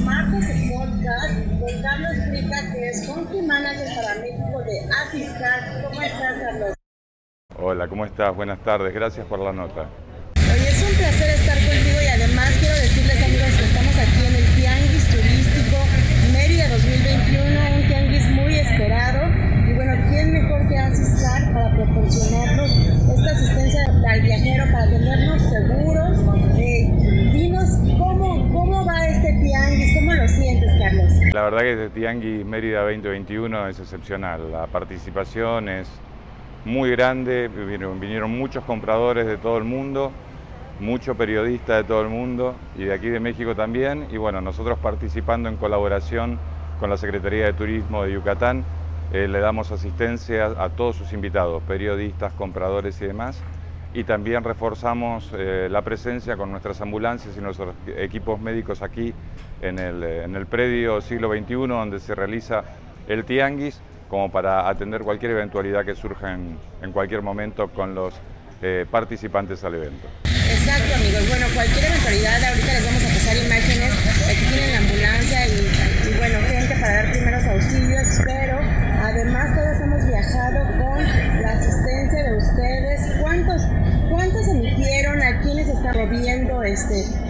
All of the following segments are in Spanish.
martes el podcast con Carlos Frica, que es Country Manager para México de Afiscar. ¿Cómo estás, Carlos? Hola, ¿cómo estás? Buenas tardes, gracias por la nota. Hoy es un placer estar contigo y además quiero decirles, amigos, que estamos aquí en el Este Tianguis Mérida 2021 es excepcional. La participación es muy grande, vinieron, vinieron muchos compradores de todo el mundo, muchos periodistas de todo el mundo y de aquí de México también. Y bueno, nosotros participando en colaboración con la Secretaría de Turismo de Yucatán, eh, le damos asistencia a todos sus invitados, periodistas, compradores y demás. Y también reforzamos eh, la presencia con nuestras ambulancias y nuestros equipos médicos aquí en el, en el predio siglo XXI donde se realiza el Tianguis como para atender cualquier eventualidad que surja en, en cualquier momento con los eh, participantes al evento. Exacto, amigos. Bueno, cualquier eventualidad, ahorita les vamos a pasar imágenes. Aquí tienen la ambulancia y,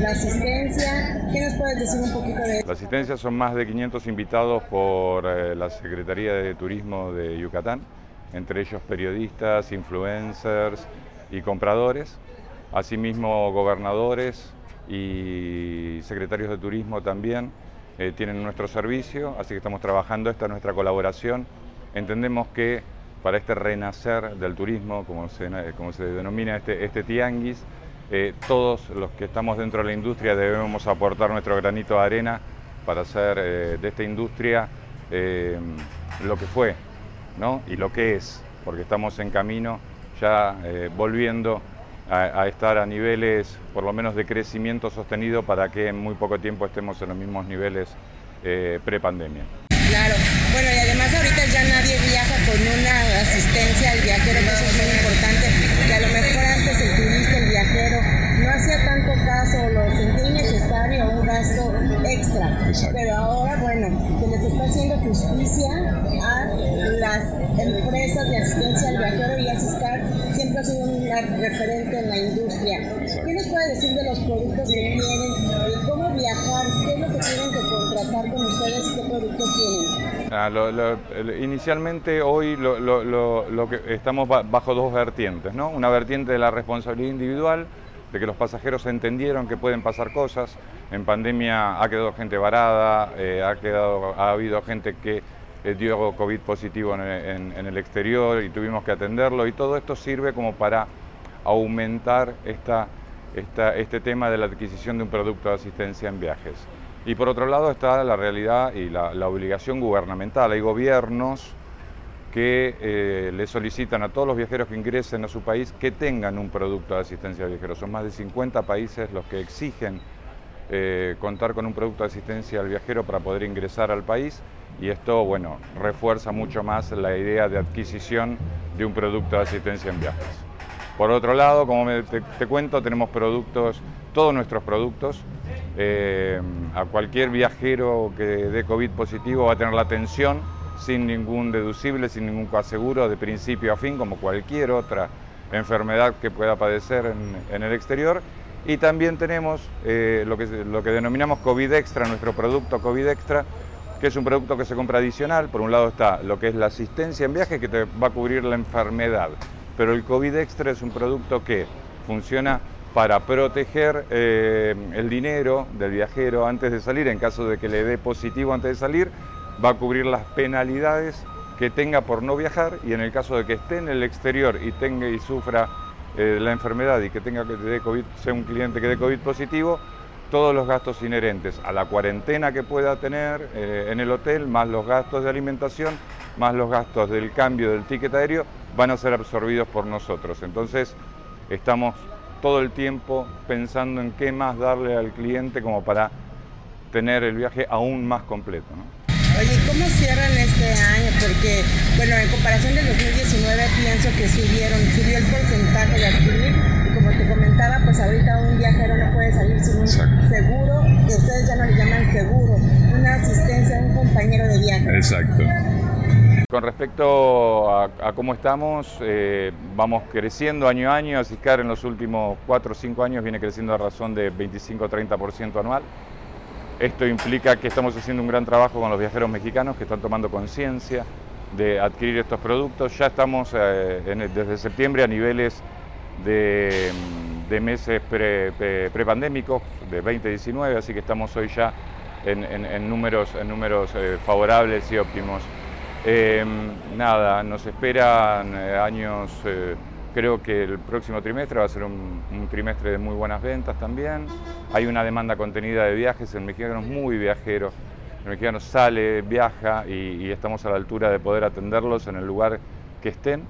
la asistencia? ¿Qué nos puedes decir un poquito de La asistencia son más de 500 invitados por eh, la Secretaría de Turismo de Yucatán, entre ellos periodistas, influencers y compradores, asimismo gobernadores y secretarios de turismo también eh, tienen nuestro servicio, así que estamos trabajando, esta es nuestra colaboración. Entendemos que para este renacer del turismo, como se, como se denomina este, este tianguis, eh, todos los que estamos dentro de la industria debemos aportar nuestro granito de arena para hacer eh, de esta industria eh, lo que fue ¿no? y lo que es, porque estamos en camino ya volviendo a, estar a niveles por lo menos de crecimiento sostenido para que en muy poco tiempo estemos en los mismos niveles pre-pandemia. Claro, bueno y además ahorita ya nadie viaja con una asistencia al viajero, que eso es muy importante, que a lo mejor antes el turista, viajero, no hacía tanto caso, lo sentía innecesario, un gasto extra, Exacto. pero ahora bueno, se les está haciendo justicia a las empresas de asistencia al viajero y Asiscar siempre ha sido un referente en la industria. ¿Qué nos puede decir de los productos que tienen? ¿Cómo viajar? ¿Qué es lo que tienen que contratar con ustedes y qué productos tienen? Ah, inicialmente hoy lo, que estamos bajo dos vertientes, ¿no? Una vertiente de la responsabilidad individual, de que los pasajeros entendieron que pueden pasar cosas. En pandemia ha quedado gente varada, eh, ha, quedado, ha habido gente que eh, dio COVID positivo en, el exterior y tuvimos que atenderlo y todo esto sirve como para aumentar esta, este tema de la adquisición de un producto de asistencia en viajes. Y por otro lado está la realidad y la, obligación gubernamental. Hay gobiernos que eh, le solicitan a todos los viajeros que ingresen a su país que tengan un producto de asistencia de viajeros. Son más de 50 países los que exigen eh, contar con un producto de asistencia al viajero para poder ingresar al país y esto, bueno, refuerza mucho más la idea de adquisición de un producto de asistencia en viajes. Por otro lado, como te, cuento, tenemos productos, todos nuestros productos. Eh, a cualquier viajero que dé COVID positivo va a tener la atención sin ningún deducible, sin ningún coaseguro, de principio a fin, como cualquier otra enfermedad que pueda padecer en, el exterior. Y también tenemos eh, lo, que, lo que denominamos COVID Extra, nuestro producto COVID Extra, que es un producto que se compra adicional. Por un lado está lo que es la asistencia en viaje, que te va a cubrir la enfermedad. Pero el COVID Extra es un producto que funciona para proteger eh, el dinero del viajero antes de salir, en caso de que le dé positivo antes de salir, va a cubrir las penalidades que tenga por no viajar y en el caso de que esté en el exterior y tenga y sufra eh, la enfermedad y que tenga que dé COVID, sea un cliente que dé COVID positivo, todos los gastos inherentes a la cuarentena que pueda tener eh, en el hotel, más los gastos de alimentación, más los gastos del cambio del ticket aéreo, van a ser absorbidos por nosotros. Entonces, estamos todo el tiempo pensando en qué más darle al cliente como para tener el viaje aún más completo. ¿no? Oye, ¿cómo cierran este año? Porque, bueno, en comparación del 2019 pienso que subieron, subió el porcentaje de adquirir y como te comentaba, pues ahorita un viajero no puede salir sin un Exacto. seguro, que ustedes ya no le llaman seguro, una asistencia, un compañero de viaje. Exacto. Con respecto a, cómo estamos, eh, vamos creciendo año a año. Asiscar en los últimos 4 o 5 años viene creciendo a razón de 25-30% anual. Esto implica que estamos haciendo un gran trabajo con los viajeros mexicanos que están tomando conciencia de adquirir estos productos. Ya estamos eh, desde septiembre a niveles de, meses prepandémicos, de 2019, así que estamos hoy ya en, números, en números eh, favorables y óptimos. Em, nada, nos esperan eh, años, eh, creo que el próximo trimestre va a ser un, trimestre de muy buenas ventas también. Hay una demanda contenida de viajes, el mexicano es muy viajero, el mexicano sale, viaja y, estamos a la altura de poder atenderlos en el lugar que estén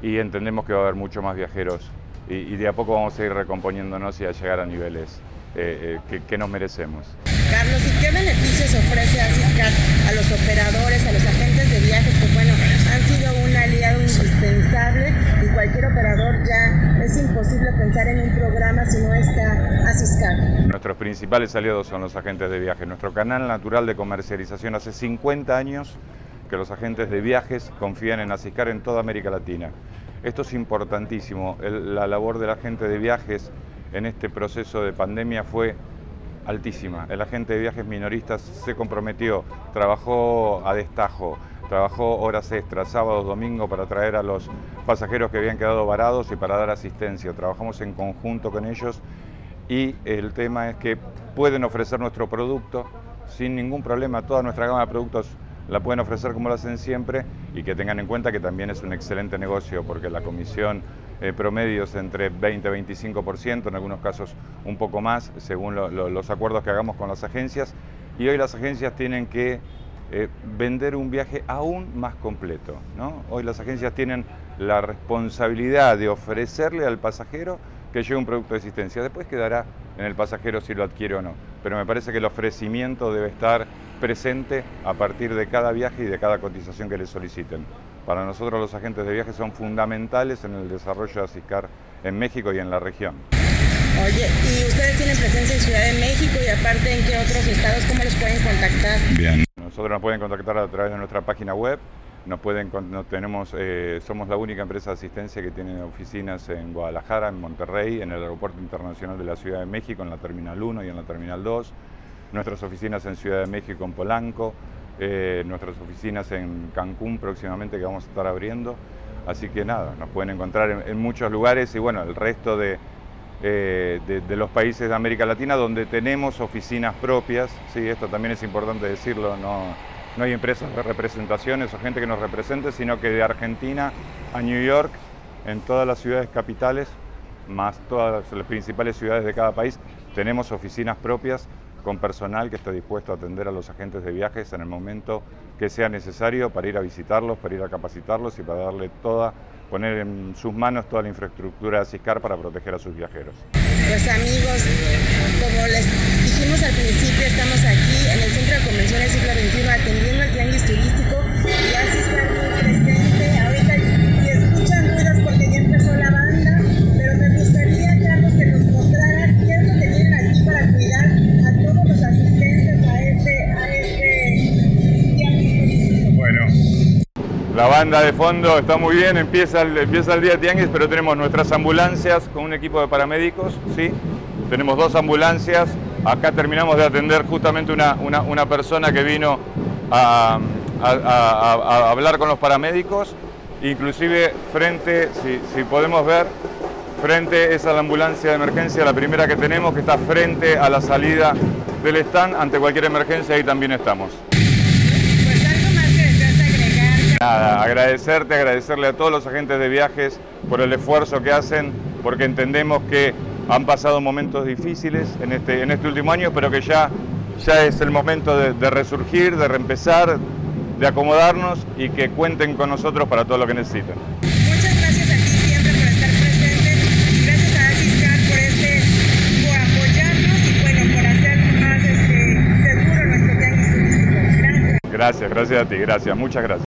y entendemos que va a haber mucho más viajeros y, de a poco vamos a ir recomponiéndonos y a llegar a niveles eh, que nos merecemos. Carlos, ¿y qué beneficios ofrece Asiscar a los operadores, a los agentes de viajes que, bueno, han sido un aliado indispensable y cualquier operador ya es imposible pensar en un programa si no está Asiscar? Nuestros principales aliados son los agentes de viajes. Nuestro canal natural de comercialización hace 50 años que los agentes de viajes confían en Asiscar en toda América Latina. Esto es importantísimo. la labor del agente de viajes en este proceso de pandemia fue altísima. El agente de viajes minoristas se comprometió, trabajó a destajo, trabajó horas extras, sábados, domingos para traer a los pasajeros que habían quedado varados y para dar asistencia. Trabajamos en conjunto con ellos y el tema es que pueden ofrecer nuestro producto sin ningún problema. Toda nuestra gama de productos la pueden ofrecer como lo hacen siempre y que tengan en cuenta que también es un excelente negocio porque la comisión eh, promedios entre 20 y 25%, en algunos casos un poco más, según los acuerdos que hagamos con las agencias. Y hoy las agencias tienen que eh, vender un viaje aún más completo. ¿no? Hoy las agencias tienen la responsabilidad de ofrecerle al pasajero que lleve un producto de existencia. Después quedará en el pasajero si lo adquiere o no. Pero me parece que el ofrecimiento debe estar presente a partir de cada viaje y de cada cotización que le soliciten. Para nosotros los agentes de viaje son fundamentales en el desarrollo de ASICAR en México y en la región. Oye, ¿y ustedes tienen presencia en Ciudad de México y aparte en qué otros estados? ¿Cómo los pueden contactar? Bien. Nosotros nos pueden contactar a través de nuestra página web. Nos tenemos, eh, somos la única empresa de asistencia que tiene oficinas en Guadalajara, en Monterrey, en el Aeropuerto Internacional de la Ciudad de México, en la Terminal 1 y en la Terminal 2. Nuestras oficinas en Ciudad de México, en Polanco eh, nuestras oficinas en Cancún próximamente que vamos a estar abriendo. Así que nada, nos pueden encontrar en, muchos lugares y bueno, el resto eh, de, de, los países de América Latina donde tenemos oficinas propias, sí, esto también es importante decirlo, no, no hay empresas de representaciones o gente que nos represente, sino que de Argentina a New York, en todas las ciudades capitales, más todas las principales ciudades de cada país, tenemos oficinas propias con personal que esté dispuesto a atender a los agentes de viajes en el momento que sea necesario para ir a visitarlos, para ir a capacitarlos y para darle toda, poner en sus manos toda la infraestructura de CISCAR para proteger a sus viajeros. Pues amigos, La banda de fondo está muy bien, empieza el, empieza el día tianguis, pero tenemos nuestras ambulancias con un equipo de paramédicos, ¿sí? Tenemos dos ambulancias. Acá terminamos de atender justamente una, persona que vino a, hablar con los paramédicos. Inclusive frente, si, si podemos ver, frente es a la ambulancia de emergencia, la primera que tenemos, que está frente a la salida del stand. Ante cualquier emergencia ahí también estamos. Nada, agradecerte, agradecerle a todos los agentes de viajes por el esfuerzo que hacen, porque entendemos que han pasado momentos difíciles en este, en este último año, pero que ya, ya es el momento de, resurgir, de reempezar, de acomodarnos y que cuenten con nosotros para todo lo que necesiten. Muchas gracias a ti siempre por estar presente, gracias a Asiscar por, este, por apoyarnos y bueno, por hacer más este, seguro nuestro viaje turístico. Gracias. Gracias, gracias a ti, gracias, muchas gracias.